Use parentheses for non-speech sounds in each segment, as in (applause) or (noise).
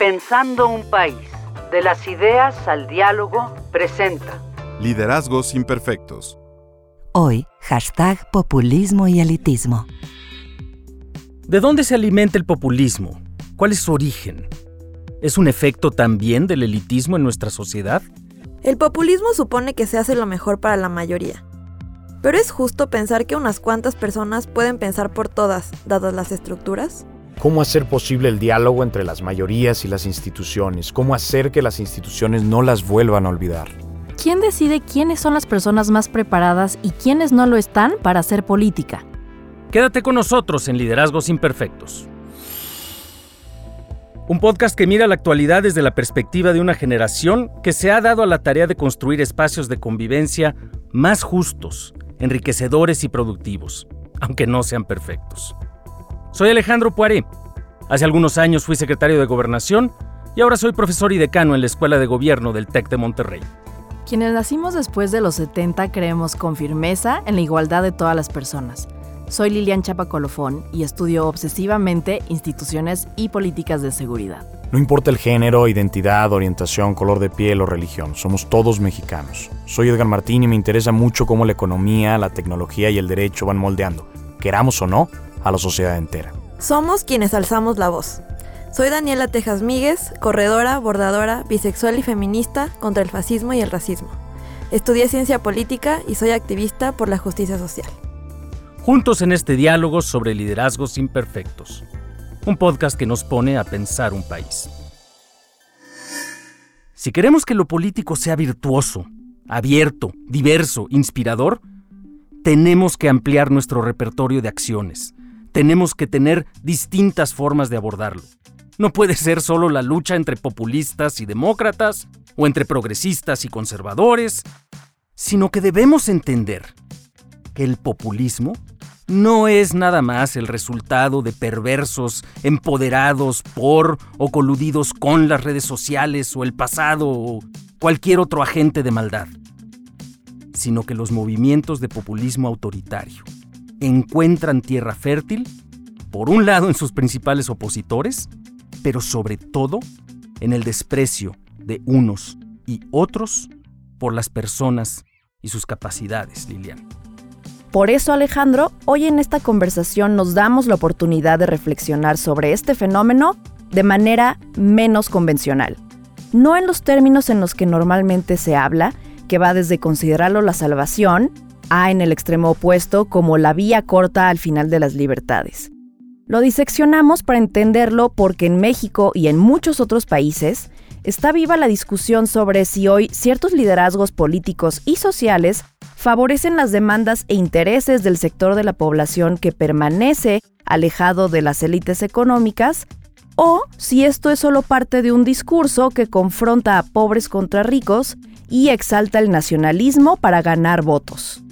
Pensando un país, de las ideas al diálogo, presenta Liderazgos imperfectos. Hoy, hashtag populismo y elitismo. ¿De dónde se alimenta el populismo? ¿Cuál es su origen? ¿Es un efecto también del elitismo en nuestra sociedad? El populismo supone que se hace lo mejor para la mayoría. Pero es justo pensar que unas cuantas personas pueden pensar por todas, dadas las estructuras. ¿Cómo hacer posible el diálogo entre las mayorías y las instituciones? ¿Cómo hacer que las instituciones no las vuelvan a olvidar? ¿Quién decide quiénes son las personas más preparadas y quiénes no lo están para hacer política? Quédate con nosotros en Liderazgos Imperfectos. Un podcast que mira la actualidad desde la perspectiva de una generación que se ha dado a la tarea de construir espacios de convivencia más justos, enriquecedores y productivos, aunque no sean perfectos. Soy Alejandro Poiré. Hace algunos años fui secretario de Gobernación y ahora soy profesor y decano en la Escuela de Gobierno del TEC de Monterrey. Quienes nacimos después de los 70 creemos con firmeza en la igualdad de todas las personas. Soy Lilian Chapacolofón y estudio obsesivamente instituciones y políticas de seguridad. No importa el género, identidad, orientación, color de piel o religión, somos todos mexicanos. Soy Edgar Martín y me interesa mucho cómo la economía, la tecnología y el derecho van moldeando, queramos o no, a la sociedad entera. Somos quienes alzamos la voz. Soy Daniela Tejas Míguez, corredora, bordadora, bisexual y feminista contra el fascismo y el racismo. Estudié ciencia política y soy activista por la justicia social. Juntos en este diálogo sobre liderazgos imperfectos. Un podcast que nos pone a pensar un país. Si queremos que lo político sea virtuoso, abierto, diverso, inspirador, tenemos que ampliar nuestro repertorio de acciones tenemos que tener distintas formas de abordarlo. No puede ser solo la lucha entre populistas y demócratas, o entre progresistas y conservadores, sino que debemos entender que el populismo no es nada más el resultado de perversos empoderados por o coludidos con las redes sociales o el pasado o cualquier otro agente de maldad, sino que los movimientos de populismo autoritario encuentran tierra fértil, por un lado en sus principales opositores, pero sobre todo en el desprecio de unos y otros por las personas y sus capacidades, Lilian. Por eso, Alejandro, hoy en esta conversación nos damos la oportunidad de reflexionar sobre este fenómeno de manera menos convencional. No en los términos en los que normalmente se habla, que va desde considerarlo la salvación a en el extremo opuesto como la vía corta al final de las libertades. Lo diseccionamos para entenderlo porque en México y en muchos otros países está viva la discusión sobre si hoy ciertos liderazgos políticos y sociales favorecen las demandas e intereses del sector de la población que permanece alejado de las élites económicas, o si esto es solo parte de un discurso que confronta a pobres contra ricos y exalta el nacionalismo para ganar votos.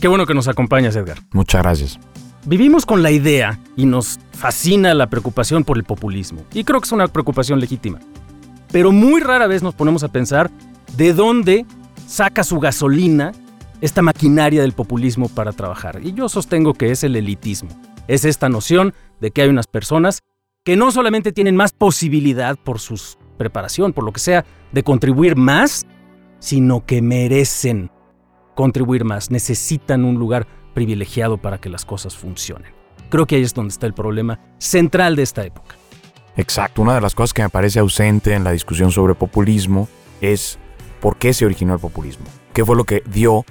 Qué bueno que nos acompañas, Edgar. Muchas gracias. Vivimos con la idea y nos fascina la preocupación por el populismo. Y creo que es una preocupación legítima. Pero muy rara vez nos ponemos a pensar de dónde saca su gasolina esta maquinaria del populismo para trabajar. Y yo sostengo que es el elitismo. Es esta noción de que hay unas personas que no solamente tienen más posibilidad por su preparación, por lo que sea, de contribuir más, sino que merecen contribuir más, necesitan un lugar privilegiado para que las cosas funcionen. Creo que ahí es donde está el problema central de esta época. Exacto, una de las cosas que me parece ausente en la discusión sobre populismo es por qué se originó el populismo. ¿Qué fue lo que dio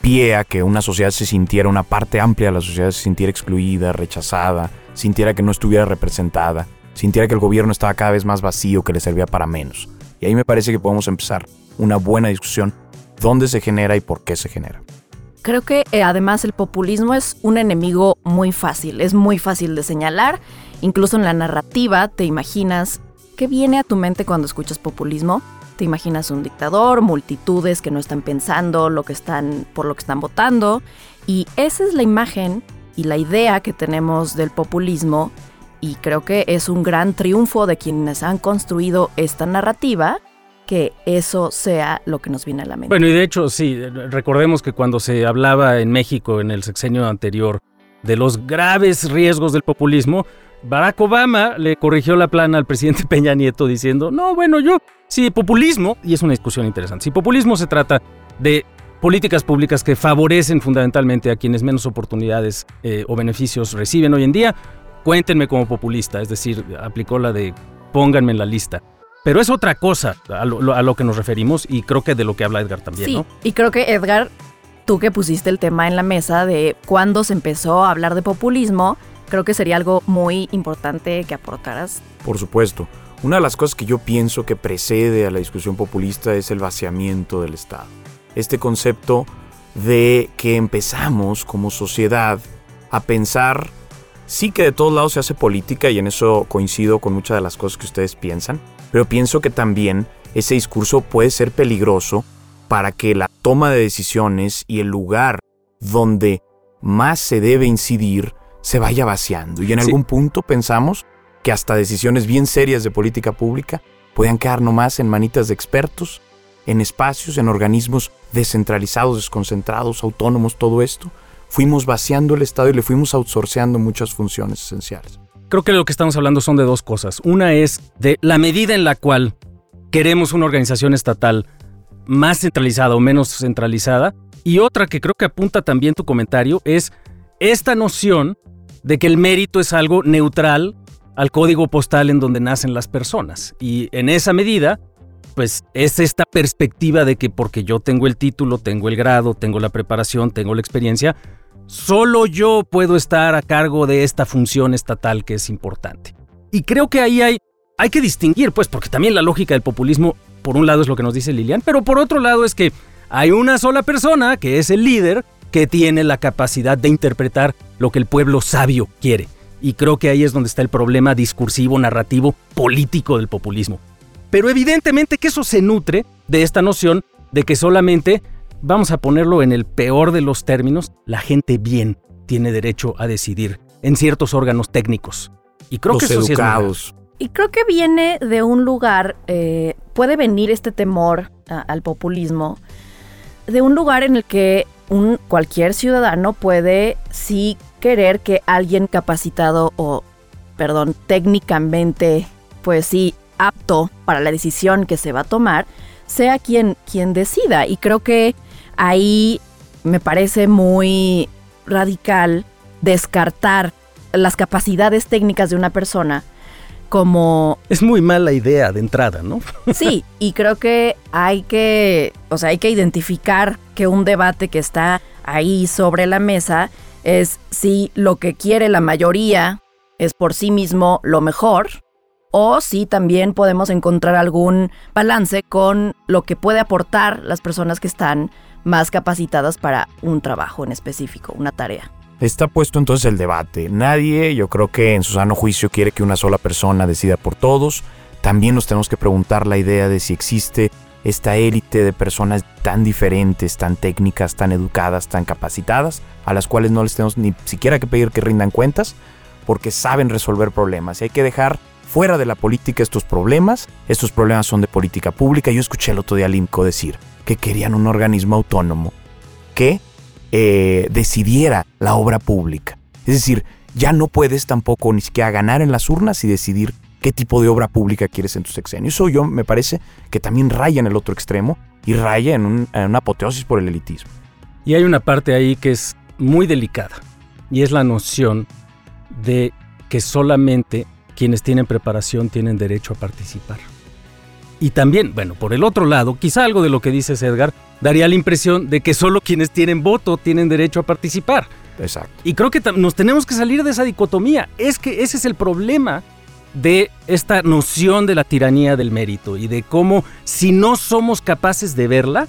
pie a que una sociedad se sintiera, una parte amplia de la sociedad se sintiera excluida, rechazada, sintiera que no estuviera representada, sintiera que el gobierno estaba cada vez más vacío, que le servía para menos? Y ahí me parece que podemos empezar una buena discusión dónde se genera y por qué se genera. Creo que eh, además el populismo es un enemigo muy fácil, es muy fácil de señalar, incluso en la narrativa te imaginas qué viene a tu mente cuando escuchas populismo. Te imaginas un dictador, multitudes que no están pensando lo que están por lo que están votando y esa es la imagen y la idea que tenemos del populismo y creo que es un gran triunfo de quienes han construido esta narrativa que eso sea lo que nos viene a la mente. Bueno, y de hecho, sí, recordemos que cuando se hablaba en México en el sexenio anterior de los graves riesgos del populismo, Barack Obama le corrigió la plana al presidente (laughs) Peña Nieto diciendo, no, bueno, yo, si populismo, y es una discusión interesante, si populismo se trata de políticas públicas que favorecen fundamentalmente a quienes menos oportunidades eh, o beneficios reciben hoy en día, cuéntenme como populista, es decir, aplicó la de pónganme en la lista. Pero es otra cosa a lo, que nos referimos y creo que de lo que habla Edgar también, sí, Y creo que Edgar, tú que pusiste el tema en la mesa de cuándo se empezó a hablar de populismo, creo que sería algo muy importante que aportaras. Por supuesto. Una de las cosas que yo pienso que precede a la discusión populista es el vaciamiento del Estado. Este concepto de que empezamos como sociedad a pensar, sí que de todos lados se hace política y en eso coincido con muchas de las cosas que ustedes piensan, pero pienso que también ese discurso puede ser peligroso para que la toma de decisiones y el lugar donde más se debe incidir se vaya vaciando. Y en algún punto pensamos que hasta decisiones bien serias de política pública puedan quedar nomás en manitas de expertos, en espacios, en organismos descentralizados, desconcentrados, autónomos, todo esto. Fuimos vaciando el Estado y le fuimos outsourceando muchas funciones esenciales. Creo que lo que estamos hablando son de dos cosas. Una es de la medida en la cual queremos una organización estatal más centralizada o menos centralizada. Y otra que creo que apunta también tu comentario es esta noción de que el mérito es algo neutral al código postal en donde nacen las personas. Y en esa medida, pues es esta perspectiva de que porque yo tengo el título, tengo el grado, tengo la preparación, tengo la experiencia, solo yo puedo estar a cargo de esta función estatal que es importante. Y creo que ahí hay, hay que distinguir, pues, porque también la lógica del populismo, por un lado es lo que nos dice Lilian, pero por otro lado es que hay una sola persona, que es el líder, que tiene la capacidad de interpretar lo que el pueblo sabio quiere. Y creo que ahí es donde está el problema discursivo, narrativo, político del populismo. Pero evidentemente que eso se nutre de esta noción de que solamente, vamos a ponerlo en el peor de los términos, la gente bien tiene derecho a decidir en ciertos órganos técnicos. Y creo que eso sí es y creo que viene de un lugar, eh, puede venir este temor al populismo, de un lugar en el que un, cualquier ciudadano puede sí querer que alguien capacitado o, perdón, técnicamente, pues sí, apto para la decisión que se va a tomar, sea quien, quien decida. Y creo que ahí me parece muy radical descartar las capacidades técnicas de una persona como... Es muy mala idea de entrada, ¿no? (laughs) Sí, y creo que hay que, o sea, hay que identificar que un debate que está ahí sobre la mesa es si lo que quiere la mayoría es por sí mismo lo mejor o si también podemos encontrar algún balance con lo que puede aportar las personas que están más capacitadas para un trabajo en específico, una tarea. Está puesto entonces el debate. Nadie, yo creo que en su sano juicio, quiere que una sola persona decida por todos. También nos tenemos que preguntar la idea de si existe esta élite de personas tan diferentes, tan técnicas, tan educadas, tan capacitadas, a las cuales no les tenemos ni siquiera que pedir que rindan cuentas, porque saben resolver problemas. Y hay que dejar fuera de la política estos problemas. Estos problemas son de política pública. Yo escuché el otro día a Limco decir que querían un organismo autónomo que eh, decidiera la obra pública. Es decir, ya no puedes tampoco ni siquiera ganar en las urnas y decidir qué tipo de obra pública quieres en tu sexenio. Eso yo me parece que también raya en el otro extremo y raya en, en una apoteosis por el elitismo. Y hay una parte ahí que es muy delicada y es la noción de que solamente quienes tienen preparación tienen derecho a participar. Y también, bueno, por el otro lado, quizá algo de lo que dices Edgar daría la impresión de que solo quienes tienen voto tienen derecho a participar. Exacto. Y creo que nos tenemos que salir de esa dicotomía. Es que ese es el problema de esta noción de la tiranía del mérito y de cómo si no somos capaces de verla,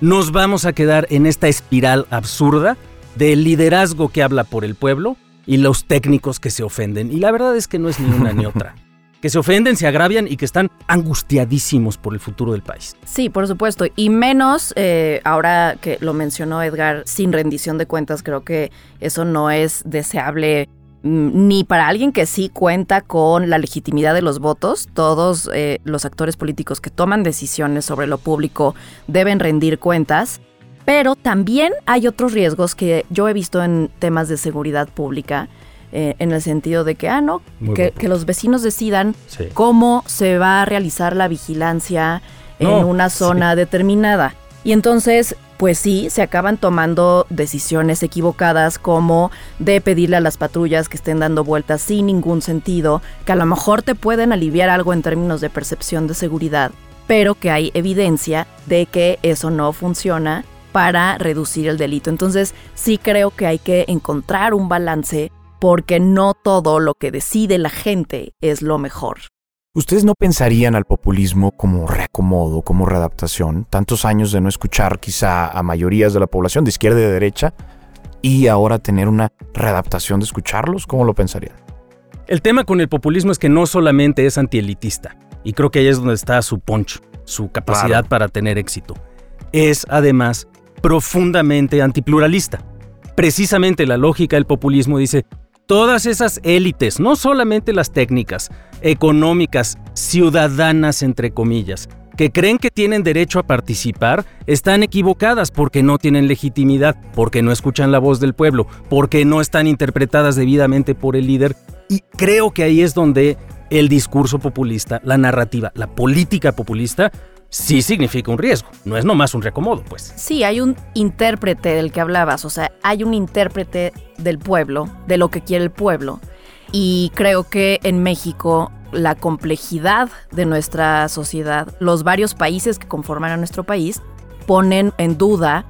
nos vamos a quedar en esta espiral absurda del liderazgo que habla por el pueblo y los técnicos que se ofenden. Y la verdad es que no es ni una ni otra (laughs) que se ofenden, se agravian y que están angustiadísimos por el futuro del país. Sí, por supuesto. Y menos, eh, ahora que lo mencionó Edgar, sin rendición de cuentas, creo que eso no es deseable mm, ni para alguien que sí cuenta con la legitimidad de los votos. Todos eh, los actores políticos que toman decisiones sobre lo público deben rendir cuentas. Pero también hay otros riesgos que yo he visto en temas de seguridad pública, eh, en el sentido de que, ah, no, que, los vecinos decidan Sí. cómo se va a realizar la vigilancia en una zona determinada. Y entonces, pues sí, se acaban tomando decisiones equivocadas como de pedirle a las patrullas que estén dando vueltas sin ningún sentido, que a lo mejor te pueden aliviar algo en términos de percepción de seguridad, pero que hay evidencia de que eso no funciona para reducir el delito. Entonces, sí creo que hay que encontrar un balance porque no todo lo que decide la gente es lo mejor. ¿Ustedes no pensarían al populismo como reacomodo, como readaptación? Tantos años de no escuchar quizá a mayorías de la población de izquierda y de derecha y ahora tener una readaptación de escucharlos, ¿cómo lo pensarían? El tema con el populismo es que no solamente es antielitista, y creo que ahí es donde está su poncho, su capacidad Claro. para tener éxito. Es además profundamente antipluralista. Precisamente la lógica del populismo dice, todas esas élites, no solamente las técnicas, económicas, ciudadanas entre comillas, que creen que tienen derecho a participar, están equivocadas porque no tienen legitimidad, porque no escuchan la voz del pueblo, porque no están interpretadas debidamente por el líder. Y creo que ahí es donde el discurso populista, la narrativa, la política populista, sí significa un riesgo. No es nomás un reacomodo, pues. Sí, hay un intérprete del que hablabas, o sea, hay un intérprete del pueblo, de lo que quiere el pueblo. Y creo que en México la complejidad de nuestra sociedad, los varios países que conforman a nuestro país, ponen en duda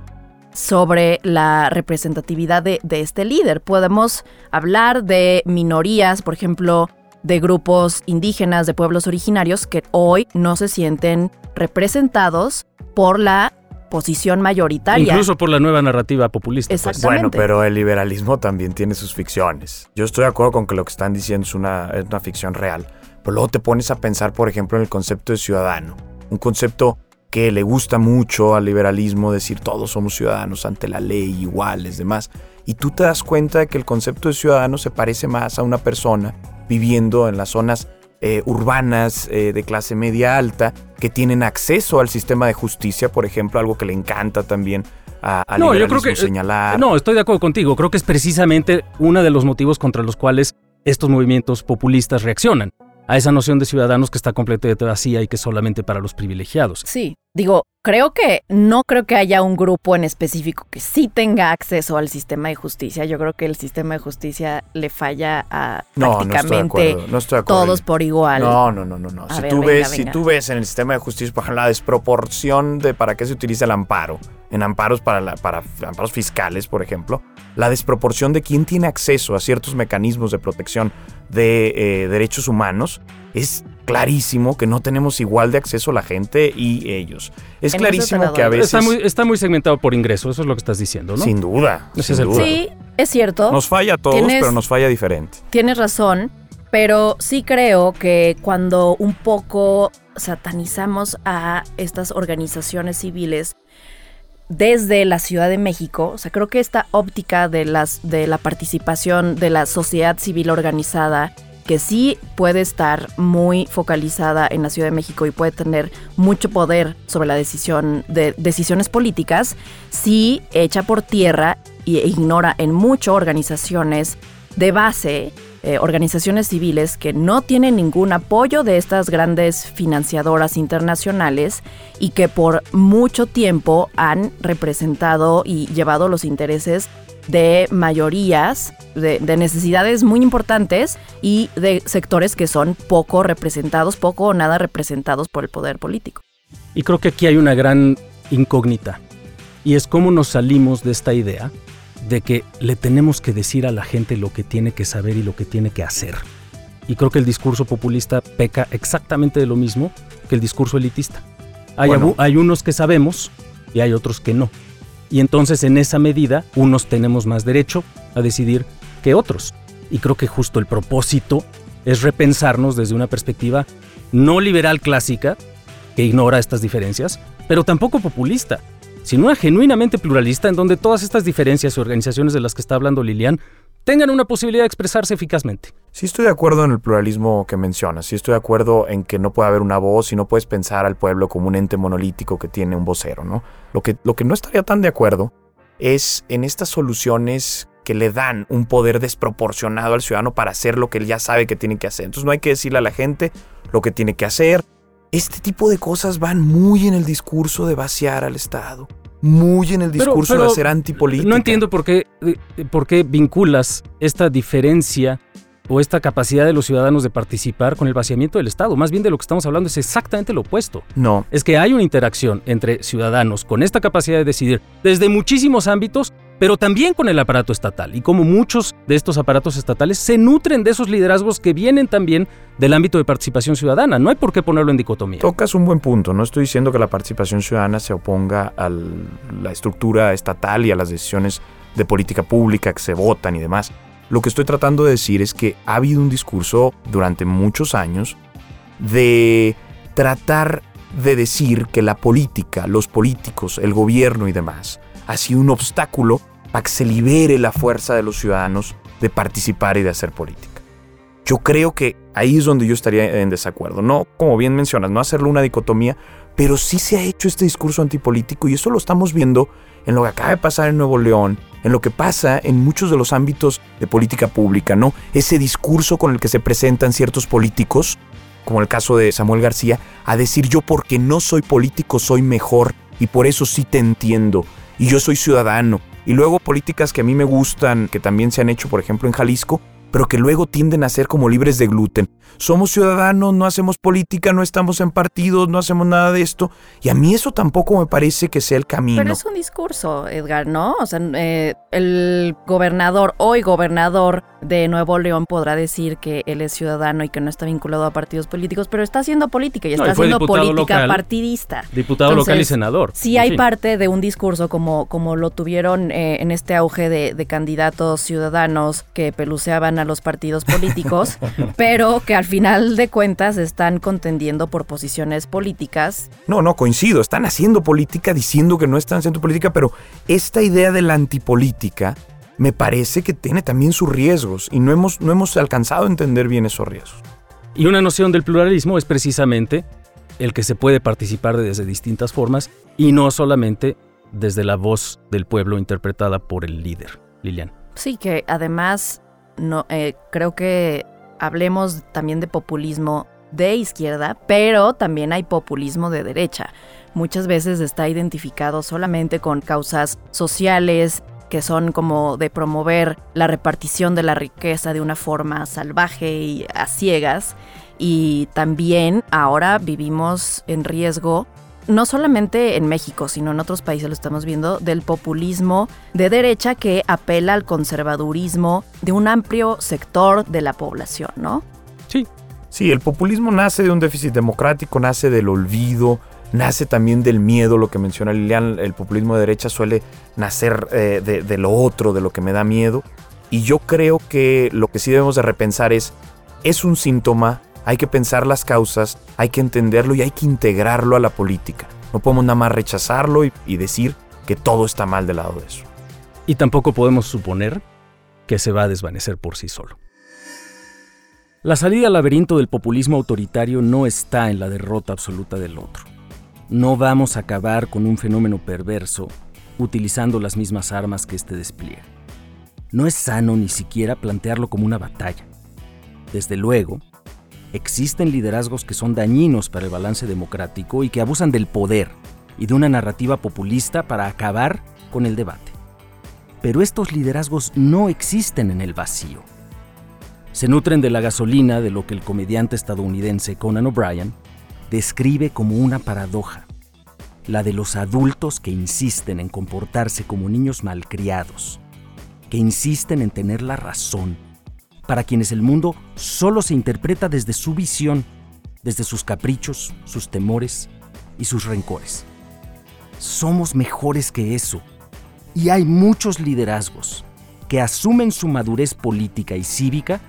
sobre la representatividad de, de este líder. Podemos hablar de minorías, por ejemplo, de grupos indígenas, de pueblos originarios, que hoy no se sienten representados por la posición mayoritaria. Incluso por la nueva narrativa populista. pues. Exactamente. Bueno, pero el liberalismo también tiene sus ficciones. Yo estoy de acuerdo con que lo que están diciendo es una, es una ficción real. Pero luego te pones a pensar, por ejemplo, en el concepto de ciudadano. Un concepto que le gusta mucho al liberalismo decir todos somos ciudadanos ante la ley, iguales, demás. Y tú te das cuenta de que el concepto de ciudadano se parece más a una persona viviendo en las zonas eh, urbanas eh, de clase media alta que tienen acceso al sistema de justicia, por ejemplo, algo que le encanta también a, al No, yo creo que- señalar. No, estoy de acuerdo contigo. Creo que es precisamente uno de los motivos contra los cuales estos movimientos populistas reaccionan a esa noción de ciudadanos que está completamente vacía y que es solamente para los privilegiados. Sí, digo, creo que no creo que haya un grupo en específico que sí tenga acceso al sistema de justicia. Yo creo que el sistema de justicia le falla a No, no estoy de prácticamente. No estoy de acuerdo. todos por igual. No, no, no, no, no. Si ver, tú venga, ves, si venga. tú ves en el sistema de justicia, por ejemplo, la desproporción de para qué se utiliza el amparo, en amparos para, la- para amparos fiscales, por ejemplo, la desproporción de quién tiene acceso a ciertos mecanismos de protección de eh, derechos humanos, es clarísimo que no tenemos igual de acceso la gente y ellos. Es En clarísimo que a veces, Está muy, está muy segmentado por ingreso, eso es lo que estás diciendo, ¿no? sin duda, Ese sin es el duda. Sí, es cierto. Nos falla a todos, Tienes- pero nos falla diferente. Tienes razón, pero sí creo que cuando un poco satanizamos a estas organizaciones civiles desde la Ciudad de México, o sea, creo que esta óptica de las de la participación de la sociedad civil organizada que sí puede estar muy focalizada en la Ciudad de México y puede tener mucho poder sobre la decisión de decisiones políticas, sí echa por tierra e ignora en mucho organizaciones de base, eh, organizaciones civiles que no tienen ningún apoyo de estas grandes financiadoras internacionales y que por mucho tiempo han representado y llevado los intereses de mayorías, de, de necesidades muy importantes y de sectores que son poco representados, poco o nada representados por el poder político. Y creo que aquí hay una gran incógnita. Y es cómo nos salimos de esta idea de que le tenemos que decir a la gente lo que tiene que saber y lo que tiene que hacer. Y creo que el discurso populista peca exactamente de lo mismo que el discurso elitista. Hay, Bueno. hay unos que sabemos y hay otros que no. Y entonces en esa medida unos tenemos más derecho a decidir que otros. Y creo que justo el propósito es repensarnos desde una perspectiva no liberal clásica, que ignora estas diferencias, pero tampoco populista, sino una genuinamente pluralista en donde todas estas diferencias y organizaciones de las que está hablando Lilian tengan una posibilidad de expresarse eficazmente. Sí estoy de acuerdo en el pluralismo que mencionas, sí estoy de acuerdo en que no puede haber una voz y no puedes pensar al pueblo como un ente monolítico que tiene un vocero, ¿no? Lo que, lo que no estaría tan de acuerdo es en estas soluciones que le dan un poder desproporcionado al ciudadano para hacer lo que él ya sabe que tiene que hacer. Entonces no hay que decirle a la gente lo que tiene que hacer. Este tipo de cosas van muy en el discurso de vaciar al Estado, muy en el discurso de hacer antipolítica. No entiendo por qué, por qué vinculas esta diferencia o esta capacidad de los ciudadanos de participar con el vaciamiento del Estado. Más bien de lo que estamos hablando es exactamente lo opuesto. No. Es que hay una interacción entre ciudadanos con esta capacidad de decidir desde muchísimos ámbitos pero también con el aparato estatal. Y como muchos de estos aparatos estatales se nutren de esos liderazgos que vienen también del ámbito de participación ciudadana. No hay por qué ponerlo en dicotomía. Tocas un buen punto. No estoy diciendo que la participación ciudadana se oponga a la estructura estatal y a las decisiones de política pública que se votan y demás. Lo que estoy tratando de decir es que ha habido un discurso durante muchos años de tratar de decir que la política, los políticos, el gobierno y demás sido un obstáculo para que se libere la fuerza de los ciudadanos de participar y de hacer política. Yo creo que ahí es donde yo estaría en desacuerdo. No, como bien mencionas, no hacerlo una dicotomía, pero sí se ha hecho este discurso antipolítico y eso lo estamos viendo en lo que acaba de pasar en Nuevo León, en lo que pasa en muchos de los ámbitos de política pública, ¿no? Ese discurso con el que se presentan ciertos políticos, como el caso de Samuel García, a decir yo porque no soy político soy mejor y por eso sí te entiendo y yo soy ciudadano. Y luego políticas que a mí me gustan, que también se han hecho, por ejemplo, en Jalisco, pero que luego tienden a ser como libres de gluten. Somos ciudadanos, no hacemos política, no estamos en partidos, no hacemos nada de esto. Y a mí eso tampoco me parece que sea el camino. Pero es un discurso, Edgar, ¿no? O sea, eh, el gobernador, hoy gobernador de Nuevo León podrá decir que él es ciudadano y que no está vinculado a partidos políticos, pero está haciendo política y está haciendo política partidista. Diputado local y senador. Sí hay parte de un discurso como, como lo tuvieron eh, en este auge de, de candidatos ciudadanos que peluceaban a los partidos políticos, (laughs) pero que al final de cuentas están contendiendo por posiciones políticas. No, no, coincido, están haciendo política diciendo que no están haciendo política, pero esta idea de la antipolítica me parece que tiene también sus riesgos y no hemos, no hemos alcanzado a entender bien esos riesgos. Y una noción del pluralismo es precisamente el que se puede participar desde distintas formas y no solamente desde la voz del pueblo interpretada por el líder. Lilian. Sí, que además no, eh, creo que hablemos también de populismo de izquierda, pero también hay populismo de derecha. Muchas veces está identificado solamente con causas sociales que son como de promover la repartición de la riqueza de una forma salvaje y a ciegas. Y también ahora vivimos en riesgo no solamente en México, sino en otros países lo estamos viendo, del populismo de derecha que apela al conservadurismo de un amplio sector de la población, ¿no? Sí. Sí, el populismo nace de un déficit democrático, nace del olvido, nace también del miedo, lo que menciona Lilian, el populismo de derecha suele nacer eh, de, de lo otro, de lo que me da miedo. Y yo creo que lo que sí debemos de repensar es, es un síntoma hay que pensar las causas, hay que entenderlo y hay que integrarlo a la política. No podemos nada más rechazarlo y, decir que todo está mal del lado de eso. Y tampoco podemos suponer que se va a desvanecer por sí solo. La salida al laberinto del populismo autoritario no está en la derrota absoluta del otro. No vamos a acabar con un fenómeno perverso utilizando las mismas armas que este despliegue. No es sano ni siquiera plantearlo como una batalla. Desde luego, Existen liderazgos que son dañinos para el balance democrático y que abusan del poder y de una narrativa populista para acabar con el debate. Pero estos liderazgos no existen en el vacío. Se nutren de la gasolina de lo que el comediante estadounidense Conan O'Brien describe como una paradoja, la de los adultos que insisten en comportarse como niños malcriados, que insisten en tener la razón para quienes el mundo solo se interpreta desde su visión, desde sus caprichos, sus temores y sus rencores. Somos mejores que eso. Y hay muchos liderazgos que asumen su madurez política y cívica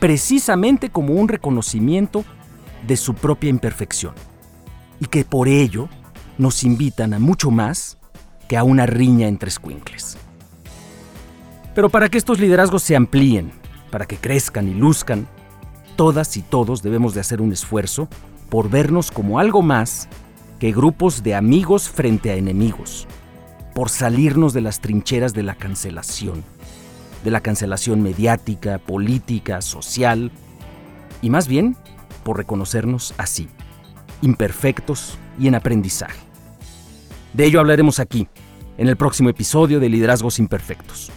precisamente como un reconocimiento de su propia imperfección. Y que por ello nos invitan a mucho más que a una riña entre squinkles. Pero para que estos liderazgos se amplíen, para que crezcan y luzcan, todas y todos debemos de hacer un esfuerzo por vernos como algo más que grupos de amigos frente a enemigos, por salirnos de las trincheras de la cancelación, de la cancelación mediática, política, social, y más bien por reconocernos así, imperfectos y en aprendizaje. De ello hablaremos aquí, en el próximo episodio de Liderazgos Imperfectos.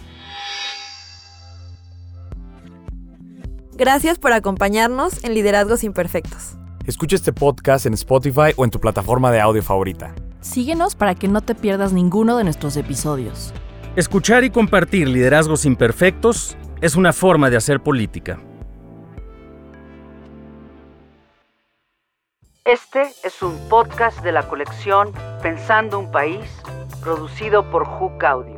Gracias por acompañarnos en Liderazgos Imperfectos. Escucha este podcast en Spotify o en tu plataforma de audio favorita. Síguenos para que no te pierdas ninguno de nuestros episodios. Escuchar y compartir liderazgos imperfectos es una forma de hacer política. Este es un podcast de la colección Pensando un País, producido por Hook Audio.